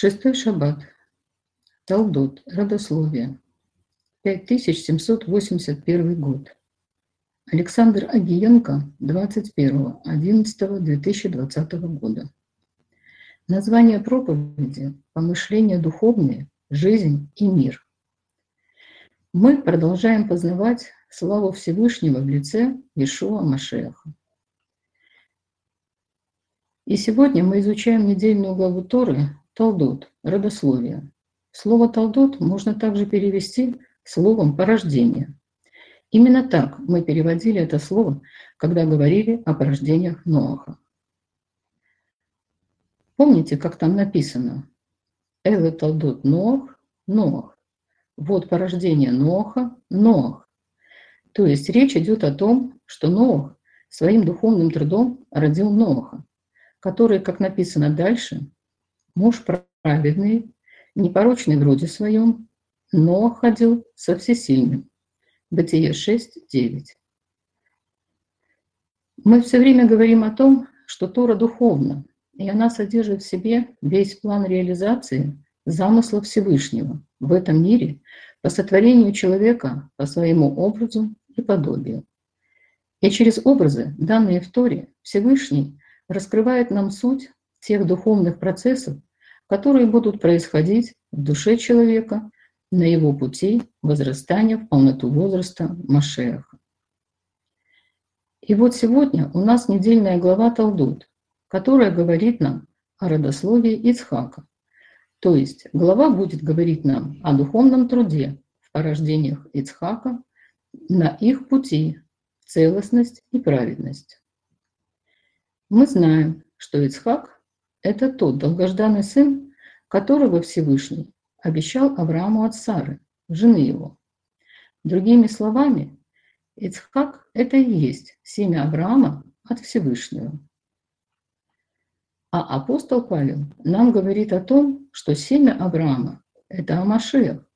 Шестой шаббат. Талдот. Родословие. 5781 год. Александр Агиенко, 21.11.2020 года. Название проповеди «Помышления духовные, жизнь и мир». Мы продолжаем познавать славу Всевышнего в лице Ишуа Машеха. И сегодня мы изучаем недельную главу Торы Талдот, родословие. Слово «талдот» можно также перевести словом «порождение». Именно так мы переводили это слово, когда говорили о порождениях Ноаха. Помните, как там написано? Эле талдот Ноах, Ноах. Вот порождение Ноаха, Ноах. То есть речь идет о том, что Ноах своим духовным трудом родил Ноаха, который, как написано дальше, муж праведный, непорочный в роде своем, но ходил со всесильным. Бытие 6, 9. Мы все время говорим о том, что Тора духовна, и она содержит в себе весь план реализации замысла Всевышнего в этом мире по сотворению человека по своему образу и подобию. И через образы, данные в Торе, Всевышний раскрывает нам суть тех духовных процессов, которые будут происходить в душе человека на его пути возрастания в полноту возраста Машеха. И вот сегодня у нас недельная глава Талдут, которая говорит нам о родословии Ицхака. То есть глава будет говорить нам о духовном труде в порождениях Ицхака на их пути целостность и праведность. Мы знаем, что Ицхак это тот долгожданный сын, которого Всевышний обещал Аврааму от Сары, жены его. Другими словами, Ицхак – это и есть семя Авраама от Всевышнего. А апостол Павел нам говорит о том, что семя Авраама – это Амашех,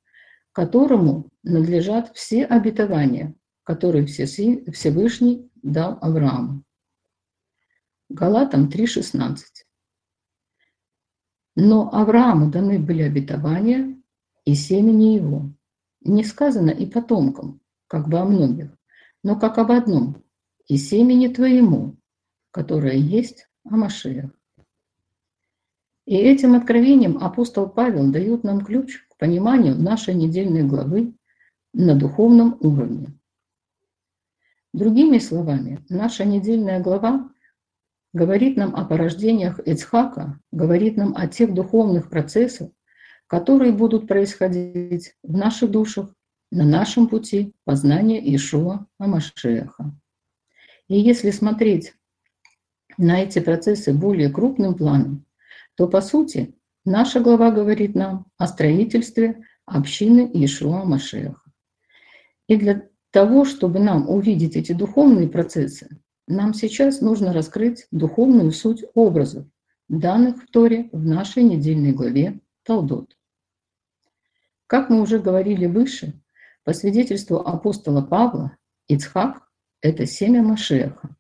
которому надлежат все обетования, которые Всевышний дал Аврааму. Галатам 3,16. Но Аврааму даны были обетования и семени его. Не сказано и потомкам, как бы о многих, но как об одном, и семени твоему, которое есть о Машиях. И этим откровением апостол Павел дает нам ключ к пониманию нашей недельной главы на духовном уровне. Другими словами, наша недельная глава говорит нам о порождениях Ицхака, говорит нам о тех духовных процессах, которые будут происходить в наших душах на нашем пути познания Ишуа Амашеха. И если смотреть на эти процессы более крупным планом, то по сути наша глава говорит нам о строительстве общины Ишуа Машеха. И для того, чтобы нам увидеть эти духовные процессы, нам сейчас нужно раскрыть духовную суть образов, данных в Торе в нашей недельной главе Талдот. Как мы уже говорили выше, по свидетельству апостола Павла, Ицхак – это семя Машеха.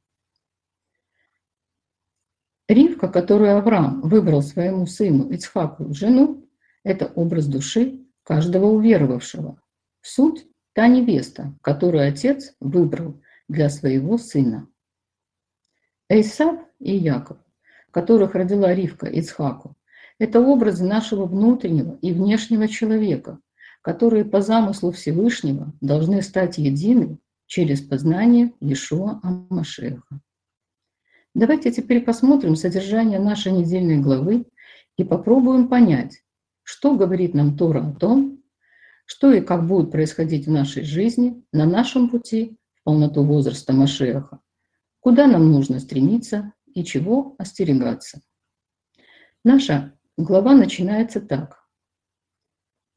Ривка, которую Авраам выбрал своему сыну Ицхаку в жену, это образ души каждого уверовавшего. Суть – та невеста, которую отец выбрал для своего сына. Эйсав и Яков, которых родила Ривка Ицхаку, это образы нашего внутреннего и внешнего человека, которые по замыслу Всевышнего должны стать едины через познание Иешуа Амашеха. Давайте теперь посмотрим содержание нашей недельной главы и попробуем понять, что говорит нам Тора о том, что и как будет происходить в нашей жизни на нашем пути в полноту возраста Машеха, куда нам нужно стремиться и чего остерегаться. Наша глава начинается так.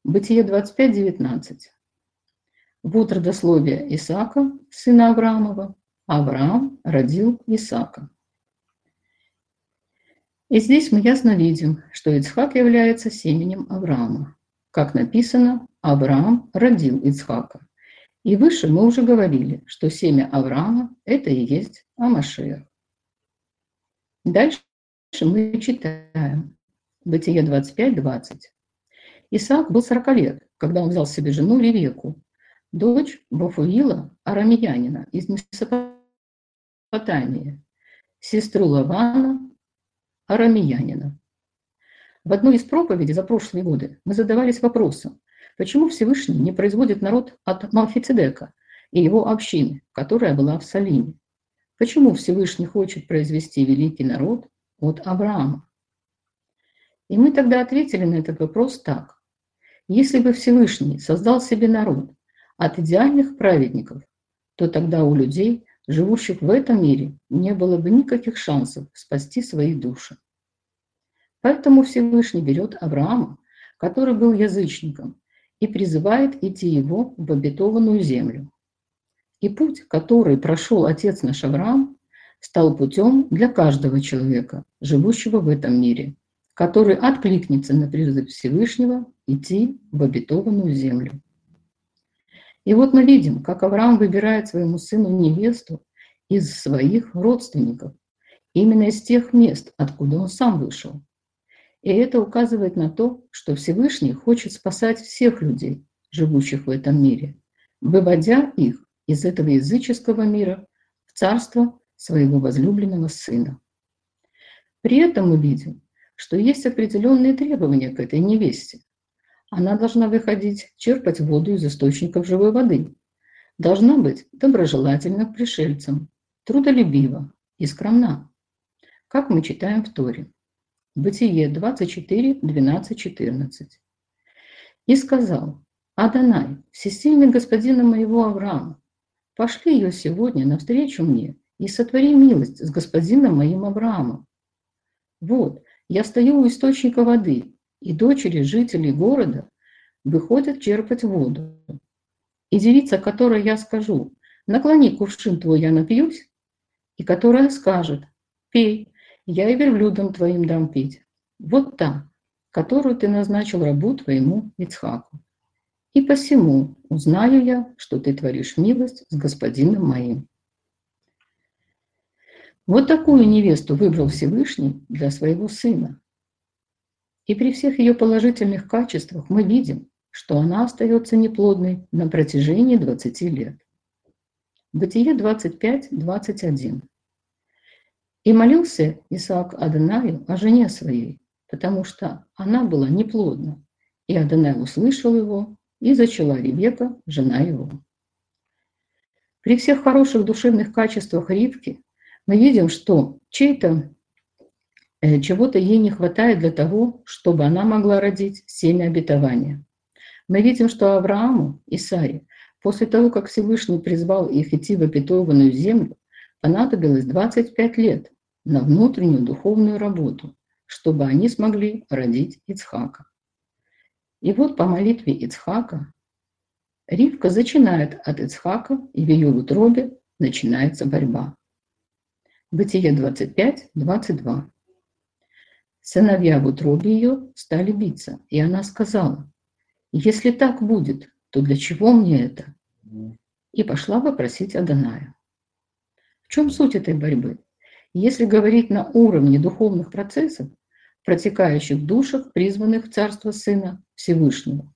Бытие 25.19. Вот родословие Исаака, сына Авраамова. Авраам родил Исаака. И здесь мы ясно видим, что Ицхак является семенем Авраама. Как написано, Авраам родил Ицхака. И выше мы уже говорили, что семя Авраама – это и есть Амашех. Дальше мы читаем. Бытие 25, 20. Исаак был 40 лет, когда он взял себе жену Ревеку, дочь Бафуила, арамеянина из Месопотамии, сестру Лавана, арамеянина. В одной из проповедей за прошлые годы мы задавались вопросом, почему Всевышний не производит народ от Малфицедека и его общины, которая была в Салиме? Почему Всевышний хочет произвести великий народ от Авраама? И мы тогда ответили на этот вопрос так. Если бы Всевышний создал себе народ от идеальных праведников, то тогда у людей, живущих в этом мире, не было бы никаких шансов спасти свои души. Поэтому Всевышний берет Авраама, который был язычником, и призывает идти его в обетованную землю. И путь, который прошел отец наш Авраам, стал путем для каждого человека, живущего в этом мире, который откликнется на призыв Всевышнего идти в обетованную землю. И вот мы видим, как Авраам выбирает своему сыну невесту из своих родственников, именно из тех мест, откуда он сам вышел. И это указывает на то, что Всевышний хочет спасать всех людей, живущих в этом мире, выводя их из этого языческого мира в царство своего возлюбленного сына. При этом мы видим, что есть определенные требования к этой невесте. Она должна выходить, черпать воду из источников живой воды, должна быть доброжелательна к пришельцам, трудолюбива и скромна, как мы читаем в Торе. Бытие 24, 12, 14. «И сказал, Адонай, всесильный господина моего Авраама, пошли ее сегодня навстречу мне и сотвори милость с господином моим Авраамом. Вот, я стою у источника воды, и дочери жителей города выходят черпать воду. И девица, которой я скажу, наклони кувшин твой, я напьюсь, и которая скажет, пей, я и верблюдам твоим дам пить. Вот та, которую ты назначил рабу твоему Ицхаку. И посему узнаю я, что ты творишь милость с господином моим. Вот такую невесту выбрал Всевышний для своего сына. И при всех ее положительных качествах мы видим, что она остается неплодной на протяжении 20 лет. Бытие 25, 21. И молился Исаак Адонаю о жене своей, потому что она была неплодна. И Адонай услышал его, и зачала Ребека, жена его. При всех хороших душевных качествах Ривки мы видим, что чей-то э, чего-то ей не хватает для того, чтобы она могла родить семя обетования. Мы видим, что Аврааму и Саре после того, как Всевышний призвал их идти в обетованную землю, понадобилось 25 лет, на внутреннюю духовную работу, чтобы они смогли родить Ицхака. И вот по молитве Ицхака Ривка зачинает от Ицхака, и в ее утробе начинается борьба. Бытие 25, 22. Сыновья в утробе ее стали биться, и она сказала, «Если так будет, то для чего мне это?» И пошла попросить Аданая. В чем суть этой борьбы? Если говорить на уровне духовных процессов, протекающих в душах, призванных в Царство Сына Всевышнего,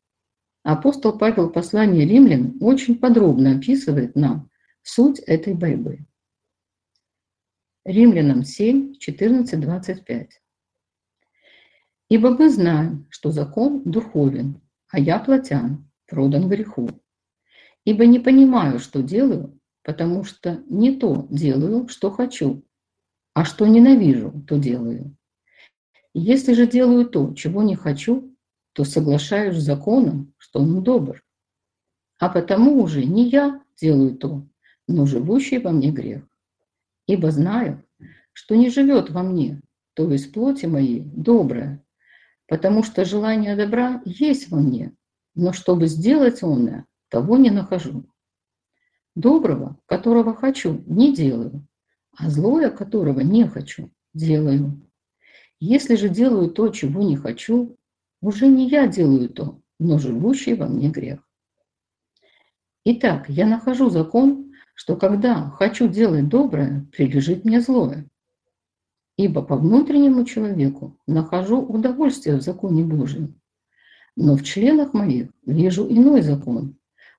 апостол Павел в послании римлян очень подробно описывает нам суть этой борьбы. Римлянам 7, 14, 25. «Ибо мы знаем, что закон духовен, а я плотян, продан греху. Ибо не понимаю, что делаю, потому что не то делаю, что хочу, а что ненавижу, то делаю. Если же делаю то, чего не хочу, то соглашаюсь с законом, что он добр. А потому уже не я делаю то, но живущий во мне грех. Ибо знаю, что не живет во мне, то есть плоти моей, доброе, потому что желание добра есть во мне, но чтобы сделать умное, того не нахожу. Доброго, которого хочу, не делаю, а злое, которого не хочу, делаю. Если же делаю то, чего не хочу, уже не я делаю то, но живущий во мне грех. Итак, я нахожу закон, что когда хочу делать доброе, прилежит мне злое. ибо по внутреннему человеку нахожу удовольствие в законе Божьем, но в членах моих вижу иной закон,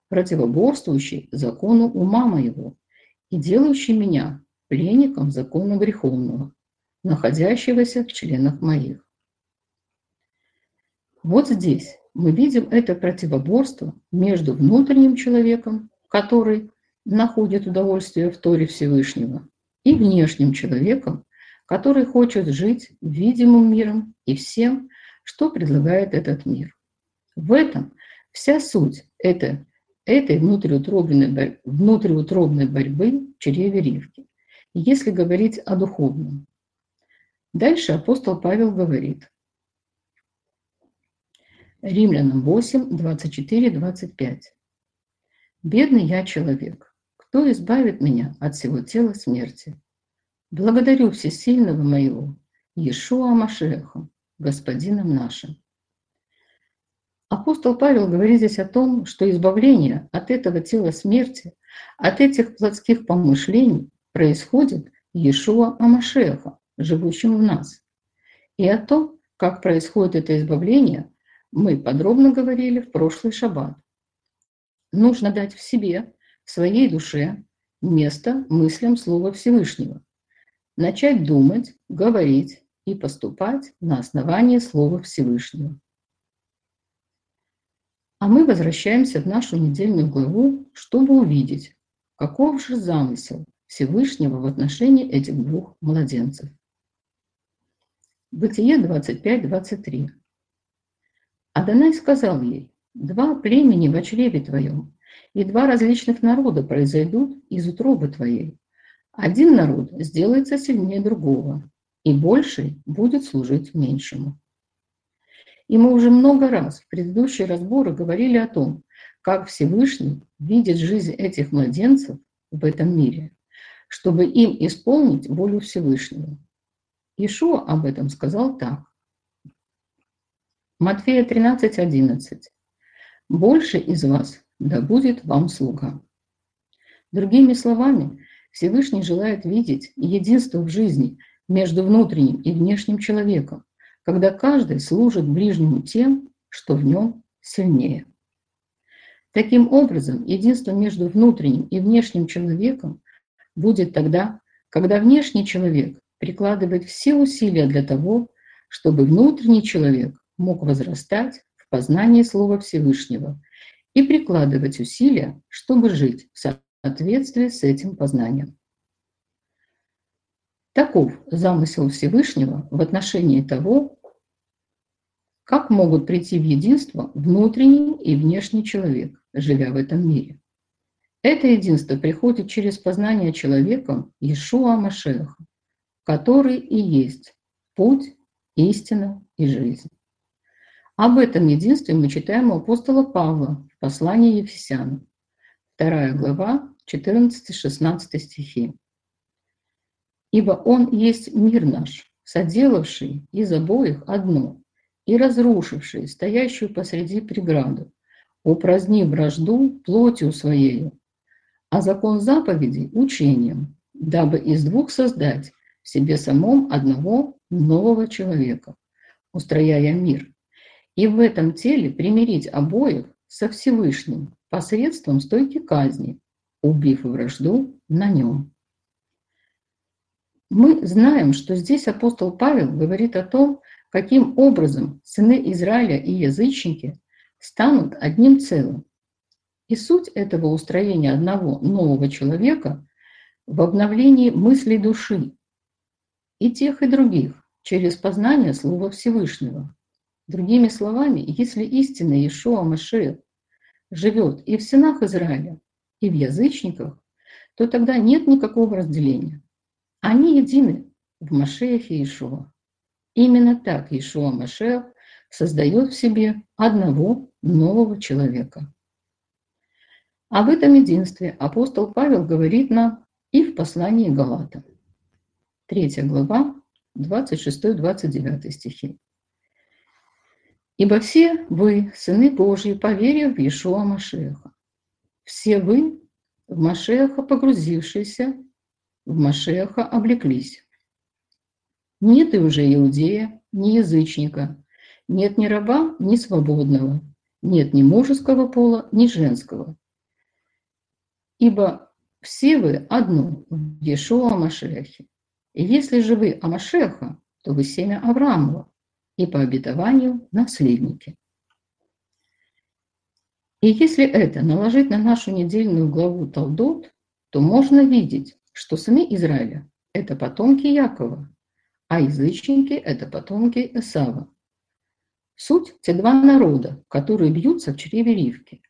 противоборствующий закону ума моего и делающий меня пленником закона греховного, находящегося в членах моих. Вот здесь мы видим это противоборство между внутренним человеком, который находит удовольствие в Торе Всевышнего, и внешним человеком, который хочет жить видимым миром и всем, что предлагает этот мир. В этом вся суть это, этой внутриутробной, внутриутробной борьбы чреве Ривки, если говорить о духовном. Дальше апостол Павел говорит. Римлянам 8, 24, 25. «Бедный я человек, кто избавит меня от всего тела смерти? Благодарю всесильного моего, Иешуа Машеха, Господином нашим». Апостол Павел говорит здесь о том, что избавление от этого тела смерти, от этих плотских помышлений происходит Иешуа Амашеха, живущим в нас. И о том, как происходит это избавление, мы подробно говорили в прошлый шаббат. Нужно дать в себе, в своей душе, место мыслям Слова Всевышнего. Начать думать, говорить и поступать на основании Слова Всевышнего. А мы возвращаемся в нашу недельную главу, чтобы увидеть, каков же замысел Всевышнего в отношении этих двух младенцев. Бытие 25-23. Адонай сказал ей, «Два племени в чреве твоем, и два различных народа произойдут из утробы твоей. Один народ сделается сильнее другого, и больший будет служить меньшему». И мы уже много раз в предыдущие разборы говорили о том, как Всевышний видит жизнь этих младенцев в этом мире, чтобы им исполнить волю Всевышнего. Ишуа об этом сказал так. Матфея 13:11. «Больше из вас да будет вам слуга». Другими словами, Всевышний желает видеть единство в жизни между внутренним и внешним человеком, когда каждый служит ближнему тем, что в нем сильнее. Таким образом, единство между внутренним и внешним человеком будет тогда, когда внешний человек прикладывает все усилия для того, чтобы внутренний человек мог возрастать в познании Слова Всевышнего и прикладывать усилия, чтобы жить в соответствии с этим познанием. Таков замысел Всевышнего в отношении того, как могут прийти в единство внутренний и внешний человек, живя в этом мире. Это единство приходит через познание человеком Иешуа Машеха, который и есть путь, истина и жизнь. Об этом единстве мы читаем у апостола Павла в послании Ефесянам, 2 глава, 14-16 стихи. «Ибо Он есть мир наш, соделавший из обоих одно, и разрушивший стоящую посреди преграду, упразднив вражду плотью своею, а закон заповедей – учением, дабы из двух создать в себе самом одного нового человека, устрояя мир, и в этом теле примирить обоих со Всевышним посредством стойки казни, убив вражду на нем. Мы знаем, что здесь апостол Павел говорит о том, каким образом сыны Израиля и язычники станут одним целым. И суть этого устроения одного нового человека в обновлении мыслей души, и тех, и других, через познание Слова Всевышнего. Другими словами, если истинно Иешуа Машех живет и в сынах Израиля, и в язычниках, то тогда нет никакого разделения. Они едины в Машеях и Иешуа. Именно так Иешуа Машех создает в себе одного нового человека. Об этом единстве апостол Павел говорит нам и в послании Галатам. 3 глава, 26-29 стихи. «Ибо все вы, сыны Божьи, поверив в Иешуа Машеха, все вы, в Машеха погрузившиеся, в Машеха облеклись. Нет и уже иудея, ни язычника, нет ни раба, ни свободного, нет ни мужеского пола, ни женского. Ибо все вы одно в Иешуа Машехе. И если же вы Амашеха, то вы семя Авраамова и по обетованию наследники. И если это наложить на нашу недельную главу Талдот, то можно видеть, что сыны Израиля – это потомки Якова, а язычники – это потомки Эсава. Суть – те два народа, которые бьются в чреве Ривки.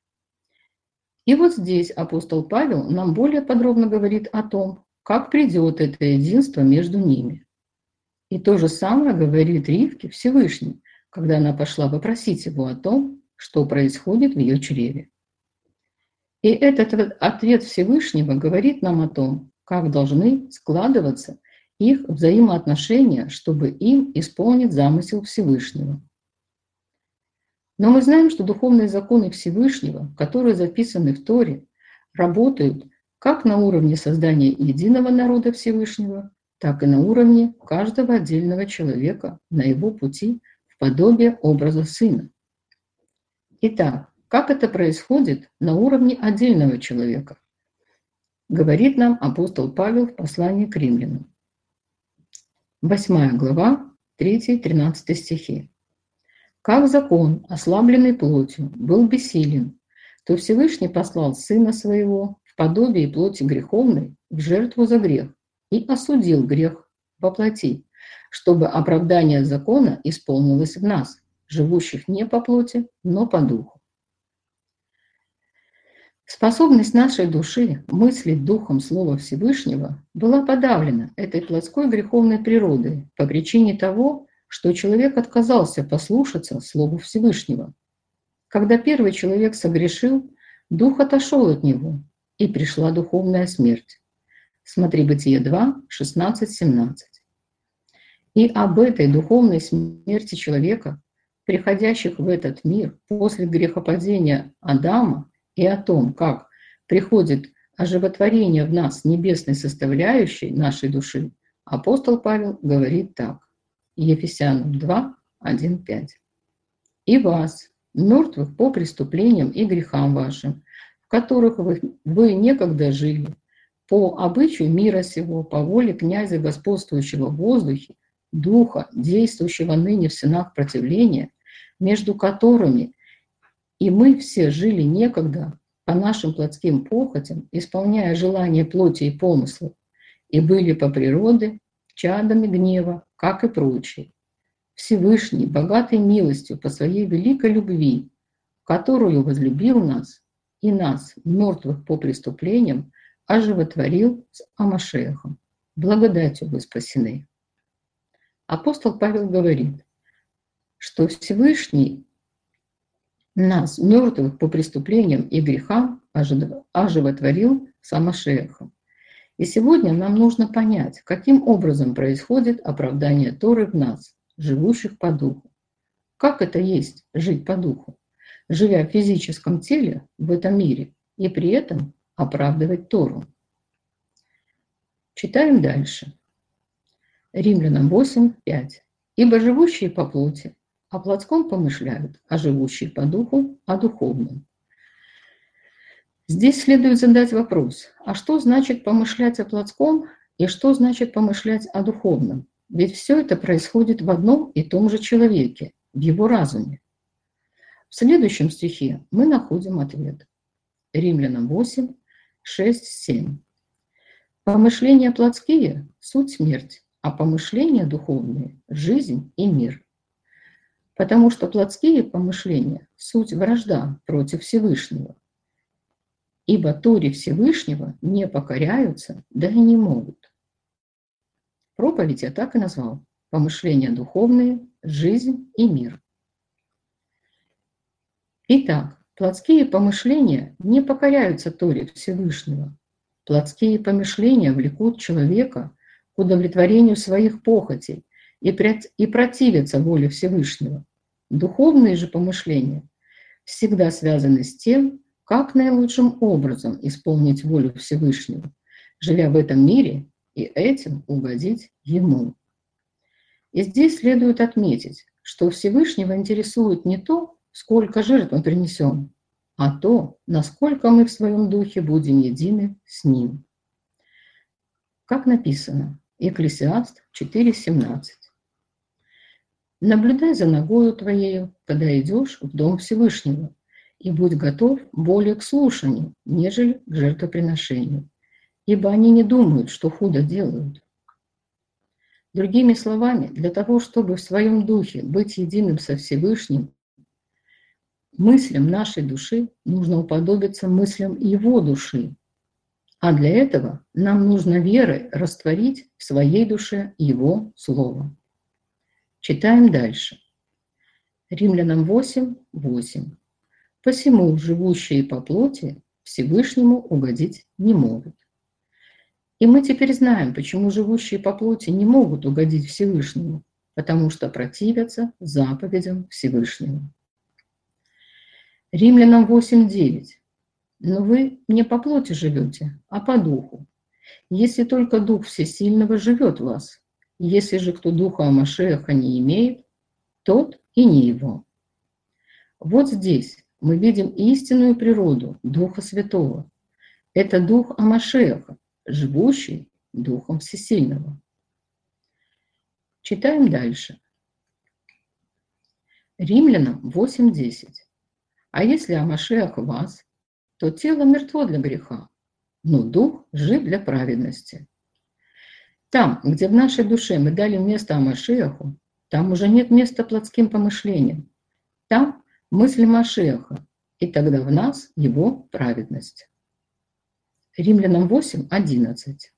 И вот здесь апостол Павел нам более подробно говорит о том, как придет это единство между ними. И то же самое говорит Ривке Всевышний, когда она пошла попросить его о том, что происходит в ее чреве. И этот ответ Всевышнего говорит нам о том, как должны складываться их взаимоотношения, чтобы им исполнить замысел Всевышнего. Но мы знаем, что духовные законы Всевышнего, которые записаны в Торе, работают как на уровне создания единого народа Всевышнего, так и на уровне каждого отдельного человека на его пути в подобие образа Сына. Итак, как это происходит на уровне отдельного человека? Говорит нам апостол Павел в послании к римлянам. 8 глава, 3-13 стихи. «Как закон, ослабленный плотью, был бессилен, то Всевышний послал Сына Своего в подобие плоти греховной в жертву за грех и осудил грех во плоти, чтобы оправдание закона исполнилось в нас, живущих не по плоти, но по духу. Способность нашей души мыслить духом Слова Всевышнего была подавлена этой плотской греховной природой по причине того, что человек отказался послушаться Слову Всевышнего. Когда первый человек согрешил, дух отошел от него, и пришла духовная смерть. Смотри Бытие 2, 16, 17. И об этой духовной смерти человека, приходящих в этот мир после грехопадения Адама, и о том, как приходит оживотворение в нас небесной составляющей нашей души, апостол Павел говорит так. Ефесянам 2, 1, 5. «И вас, мертвых по преступлениям и грехам вашим, в которых вы, вы некогда жили, по обычаю мира сего, по воле князя, господствующего в воздухе, духа, действующего ныне в сынах противления, между которыми и мы все жили некогда по нашим плотским похотям, исполняя желания плоти и помыслов, и были по природе чадами гнева, как и прочие. Всевышний, богатый милостью по своей великой любви, которую возлюбил нас и нас, мертвых по преступлениям, оживотворил с Амашехом. Благодатью вы спасены. Апостол Павел говорит, что Всевышний нас, мертвых по преступлениям и грехам, оживотворил Самошехом. И сегодня нам нужно понять, каким образом происходит оправдание Торы в нас, живущих по духу. Как это есть жить по духу, живя в физическом теле в этом мире и при этом оправдывать Тору. Читаем дальше. Римлянам 8, 5. «Ибо живущие по плоти о плотском помышляют, а живущие по духу – о духовном. Здесь следует задать вопрос, а что значит помышлять о плотском и что значит помышлять о духовном? Ведь все это происходит в одном и том же человеке, в его разуме. В следующем стихе мы находим ответ. Римлянам 8, 6, 7. Помышления плотские – суть смерть, а помышления духовные – жизнь и мир – Потому что плотские помышления – суть вражда против Всевышнего. Ибо Торе Всевышнего не покоряются, да и не могут. Проповедь я так и назвал. Помышления духовные, жизнь и мир. Итак, плотские помышления не покоряются Торе Всевышнего. Плотские помышления влекут человека к удовлетворению своих похотей и противятся воле Всевышнего. Духовные же помышления всегда связаны с тем, как наилучшим образом исполнить волю Всевышнего, живя в этом мире и этим угодить Ему. И здесь следует отметить, что Всевышнего интересует не то, сколько жертв мы принесем, а то, насколько мы в своем духе будем едины с Ним. Как написано, Екклесиаст 4.17. «Наблюдай за ногою твоею, когда идешь в дом Всевышнего, и будь готов более к слушанию, нежели к жертвоприношению, ибо они не думают, что худо делают, Другими словами, для того, чтобы в своем духе быть единым со Всевышним, мыслям нашей души нужно уподобиться мыслям его души. А для этого нам нужно верой растворить в своей душе его слово. Читаем дальше. Римлянам 8, 8. «Посему живущие по плоти Всевышнему угодить не могут». И мы теперь знаем, почему живущие по плоти не могут угодить Всевышнему, потому что противятся заповедям Всевышнего. Римлянам 8.9. Но вы не по плоти живете, а по духу. Если только Дух Всесильного живет в вас, если же кто Духа Амашеха не имеет, тот и не его. Вот здесь мы видим истинную природу Духа Святого. Это Дух Амашеха, живущий Духом Всесильного. Читаем дальше. Римлянам 8.10. А если Амашех вас, то тело мертво для греха, но дух жив для праведности. Там, где в нашей душе мы дали место Амашеху, там уже нет места плотским помышлениям. Там мысль Машеха, и тогда в нас его праведность. Римлянам 8, 11.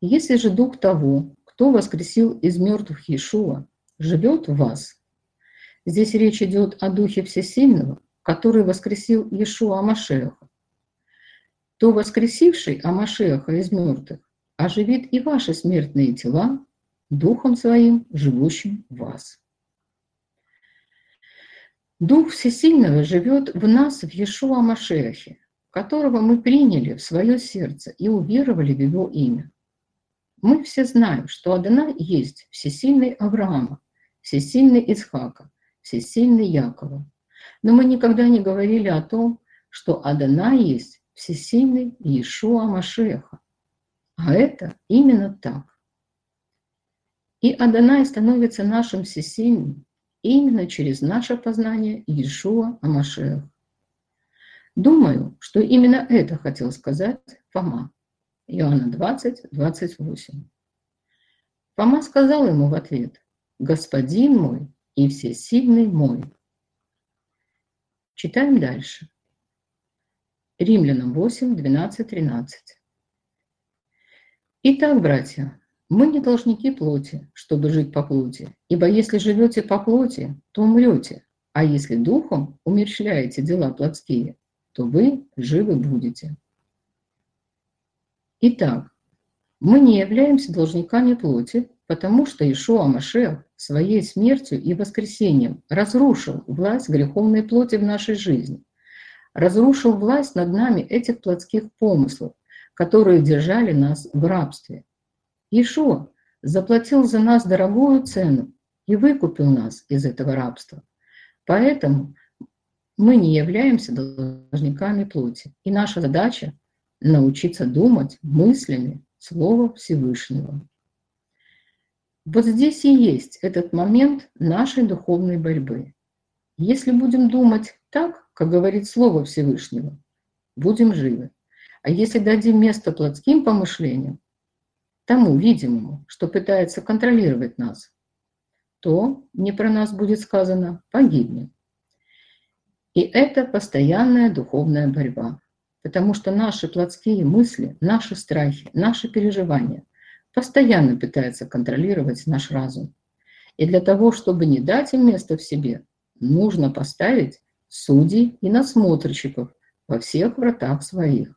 Если же дух того, кто воскресил из мертвых Иешуа, живет в вас, здесь речь идет о духе Всесильного, который воскресил Иешуа Амашеха, то воскресивший Амашеха из мертвых оживит и ваши смертные тела духом своим, живущим в вас. Дух Всесильного живет в нас в Иешуа Машехе, которого мы приняли в свое сердце и уверовали в его имя. Мы все знаем, что Адана есть всесильный Авраама, всесильный Исхака, всесильный Якова. Но мы никогда не говорили о том, что Адана есть всесильный Иешуа Машеха. А это именно так. И Адонай становится нашим всесильным именно через наше познание Иешуа Амашеха. Думаю, что именно это хотел сказать Фома. Иоанна 20, 28. Фома сказал ему в ответ, «Господин мой и всесильный мой». Читаем дальше. Римлянам 8, 12, 13. Итак, братья, мы не должники плоти, чтобы жить по плоти, ибо если живете по плоти, то умрете, а если духом умерщвляете дела плотские, то вы живы будете. Итак, мы не являемся должниками плоти, потому что Ишуа Машех своей смертью и воскресением разрушил власть греховной плоти в нашей жизни, разрушил власть над нами этих плотских помыслов, которые держали нас в рабстве. Ишуа заплатил за нас дорогую цену и выкупил нас из этого рабства. Поэтому мы не являемся должниками плоти. И наша задача – научиться думать мыслями Слова Всевышнего. Вот здесь и есть этот момент нашей духовной борьбы. Если будем думать так, как говорит Слово Всевышнего, будем живы. А если дадим место плотским помышлениям, тому видимому, что пытается контролировать нас, то не про нас будет сказано «погибнем». И это постоянная духовная борьба, потому что наши плотские мысли, наши страхи, наши переживания постоянно пытаются контролировать наш разум. И для того, чтобы не дать им место в себе, нужно поставить судей и надсмотрщиков во всех вратах своих,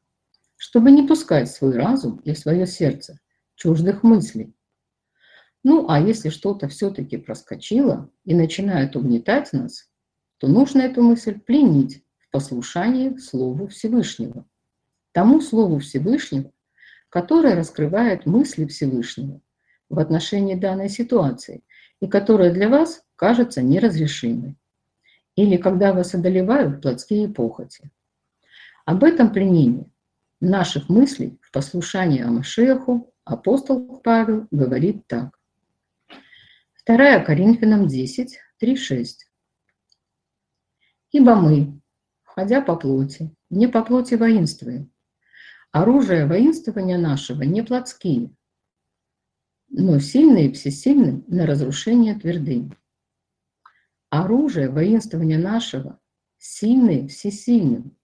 чтобы не пускать свой разум и свое сердце чуждых мыслей. Ну, а если что-то все-таки проскочило и начинает угнетать нас, то нужно эту мысль пленить в послушании Слову Всевышнего. Тому Слову Всевышнего, которое раскрывает мысли Всевышнего, в отношении данной ситуации и которая для вас кажется неразрешимой. Или когда вас одолевают плотские похоти. Об этом пленении наших мыслей в послушании Амашеху апостол Павел говорит так. 2 Коринфянам 10, 3, 6. «Ибо мы, ходя по плоти, не по плоти воинствуем. Оружие воинствования нашего не плотские, но сильные и всесильны на разрушение твердынь. Оружие воинствования нашего сильные всесильным.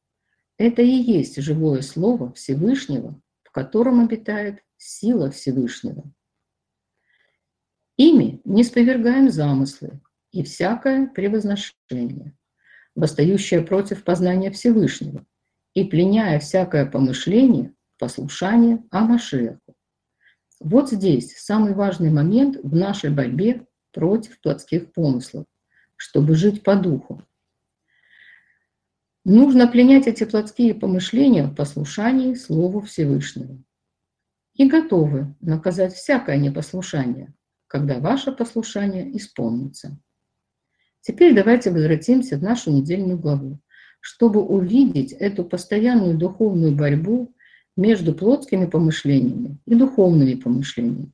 Это и есть живое слово Всевышнего, в котором обитает сила Всевышнего. Ими не сповергаем замыслы и всякое превозношение, восстающее против познания Всевышнего, и пленяя всякое помышление, послушание о Машеху. Вот здесь самый важный момент в нашей борьбе против плотских помыслов, чтобы жить по духу. Нужно пленять эти плотские помышления в послушании Слову Всевышнего. И готовы наказать всякое непослушание, когда ваше послушание исполнится. Теперь давайте возвратимся в нашу недельную главу, чтобы увидеть эту постоянную духовную борьбу между плотскими помышлениями и духовными помышлениями.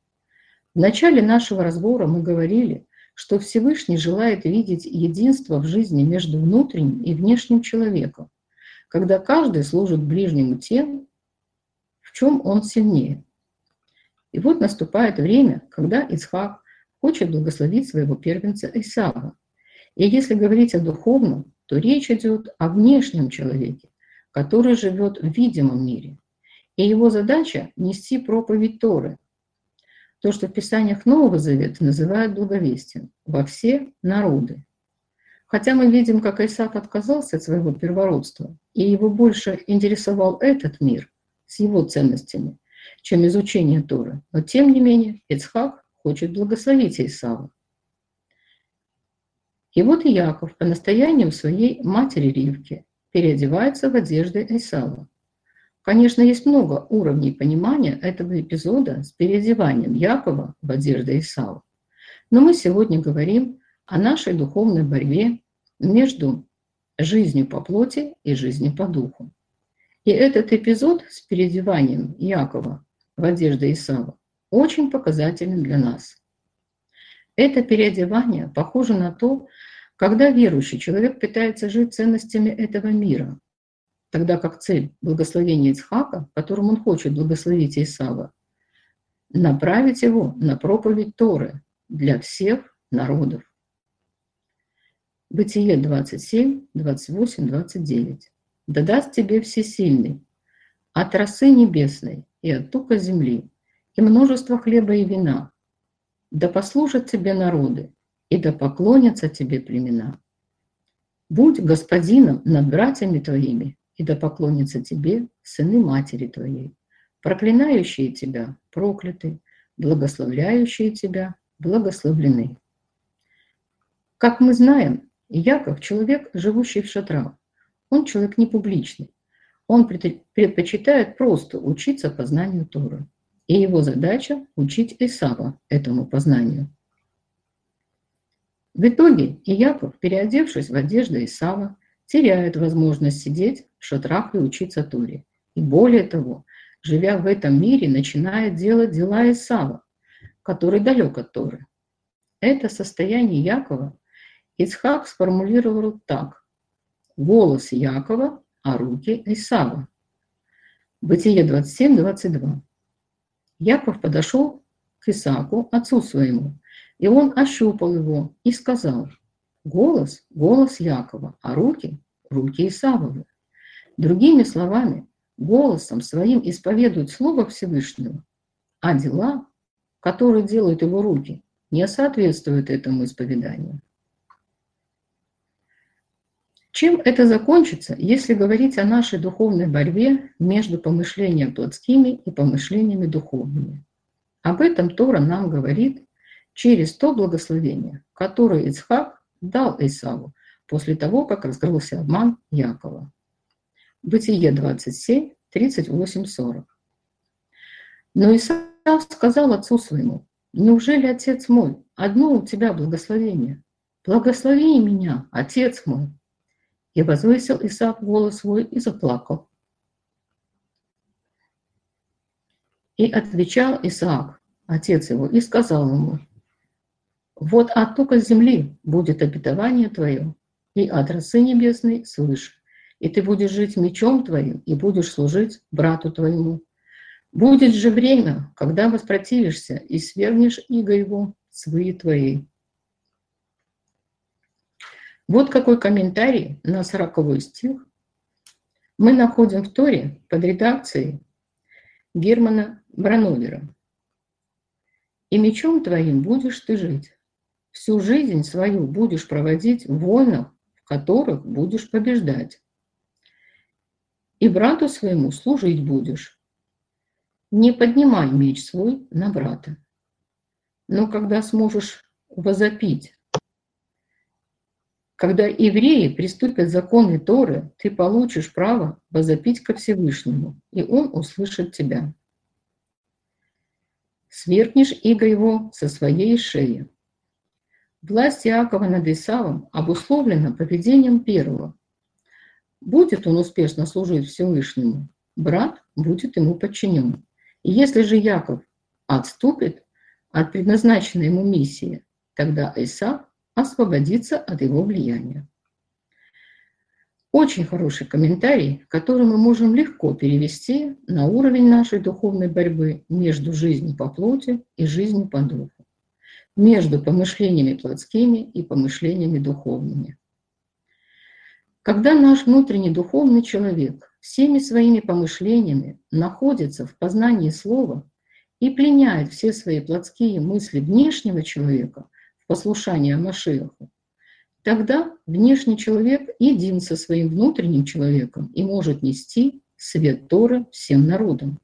В начале нашего разбора мы говорили, что Всевышний желает видеть единство в жизни между внутренним и внешним человеком, когда каждый служит ближнему тем, в чем он сильнее. И вот наступает время, когда Исхак хочет благословить своего первенца Исава. И если говорить о духовном, то речь идет о внешнем человеке, который живет в видимом мире. И его задача – нести проповедь Торы. То, что в Писаниях Нового Завета называют благовестием во все народы. Хотя мы видим, как Исаак отказался от своего первородства, и его больше интересовал этот мир с его ценностями, чем изучение Торы. Но тем не менее Ицхак хочет благословить Исава. И вот Яков по настоянию своей матери Ривки переодевается в одежды Исава. Конечно, есть много уровней понимания этого эпизода с переодеванием Якова в одежды Исава. Но мы сегодня говорим о нашей духовной борьбе между жизнью по плоти и жизнью по духу. И этот эпизод с переодеванием Якова в одежды Исава очень показателен для нас. Это переодевание похоже на то, когда верующий человек пытается жить ценностями этого мира, тогда как цель благословения Ицхака, которым он хочет благословить Исава, направить его на проповедь Торы для всех народов. Бытие 27, 28, 29. «Да даст тебе всесильный от росы небесной и от тука земли, и множество хлеба и вина. Да послужат тебе народы, и да поклонятся тебе племена. Будь господином над братьями твоими, и да поклонятся тебе сыны матери твоей. Проклинающие тебя прокляты, благословляющие тебя благословлены. Как мы знаем, Яков – человек, живущий в шатрах. Он человек не публичный. Он предпочитает просто учиться познанию Торы. И его задача – учить Исава этому познанию. В итоге Ияков, переодевшись в одежду Исава, теряет возможность сидеть шатрах и учиться Торе. И более того, живя в этом мире, начинает делать дела Исава, который далек от Торы. Это состояние Якова Ицхак сформулировал так. Голос Якова, а руки Исава. Бытие 27-22. Яков подошел к Исааку, отцу своему, и он ощупал его и сказал, голос – голос Якова, а руки – руки Исавовы. Другими словами, голосом своим исповедует Слово Всевышнего, а дела, которые делают его руки, не соответствуют этому исповеданию. Чем это закончится, если говорить о нашей духовной борьбе между помышлениями плотскими и помышлениями духовными? Об этом Тора нам говорит через то благословение, которое Ицхак дал Исаву после того, как раскрылся обман Якова. Бытие 27, 38, 40. Но Исав сказал отцу своему, Неужели, Отец мой, одно у Тебя благословение? Благослови меня, Отец мой. И возвысил Исаак голос свой и заплакал. И отвечал Исаак, отец его, и сказал ему, «Вот от тока земли будет обетование твое, и от росы небесной свыше, и ты будешь жить мечом твоим, и будешь служить брату твоему. Будет же время, когда воспротивишься и свергнешь иго его, свои твои». Вот какой комментарий на 40 стих мы находим в Торе под редакцией Германа Брановера. «И мечом твоим будешь ты жить, всю жизнь свою будешь проводить в войнах, в которых будешь побеждать. И брату своему служить будешь. Не поднимай меч свой на брата. Но когда сможешь возопить, когда евреи приступят законы Торы, ты получишь право возопить ко Всевышнему, и Он услышит тебя. Свергнешь иго его со своей шеи. Власть Иакова над Исавом обусловлена поведением первого. Будет он успешно служить Всевышнему, брат будет ему подчинен. И если же Яков отступит от предназначенной ему миссии, тогда Исав освободиться от его влияния. Очень хороший комментарий, который мы можем легко перевести на уровень нашей духовной борьбы между жизнью по плоти и жизнью по духу, между помышлениями плотскими и помышлениями духовными. Когда наш внутренний духовный человек всеми своими помышлениями находится в познании слова и пленяет все свои плотские мысли внешнего человека, послушания Машеху, тогда внешний человек един со своим внутренним человеком и может нести свет Торы всем народам.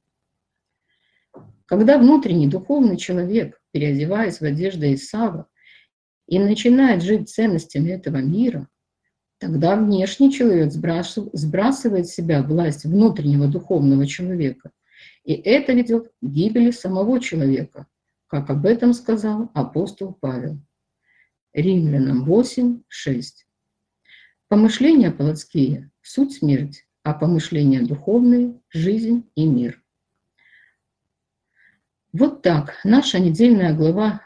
Когда внутренний духовный человек, переодеваясь в одежды Исава, и начинает жить ценностями этого мира, тогда внешний человек сбрасывает с себя власть внутреннего духовного человека. И это ведет к гибели самого человека, как об этом сказал апостол Павел. Римлянам 8, 6. Помышления плотские – суть смерть, а помышления духовные – жизнь и мир. Вот так наша недельная глава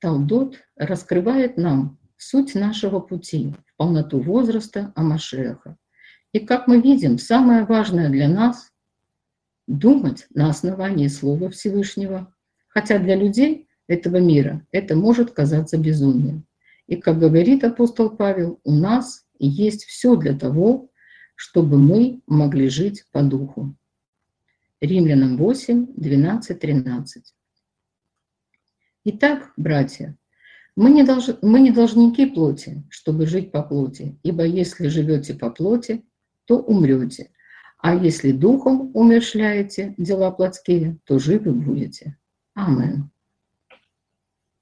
Талдот раскрывает нам суть нашего пути полноту возраста Амашеха. И как мы видим, самое важное для нас – думать на основании Слова Всевышнего, хотя для людей этого мира это может казаться безумием. И, как говорит апостол Павел, у нас есть все для того, чтобы мы могли жить по духу. Римлянам 8, 12, 13. Итак, братья, мы не, долж... мы не должники плоти, чтобы жить по плоти, ибо если живете по плоти, то умрете, а если духом умершляете дела плотские, то живы будете. Аминь.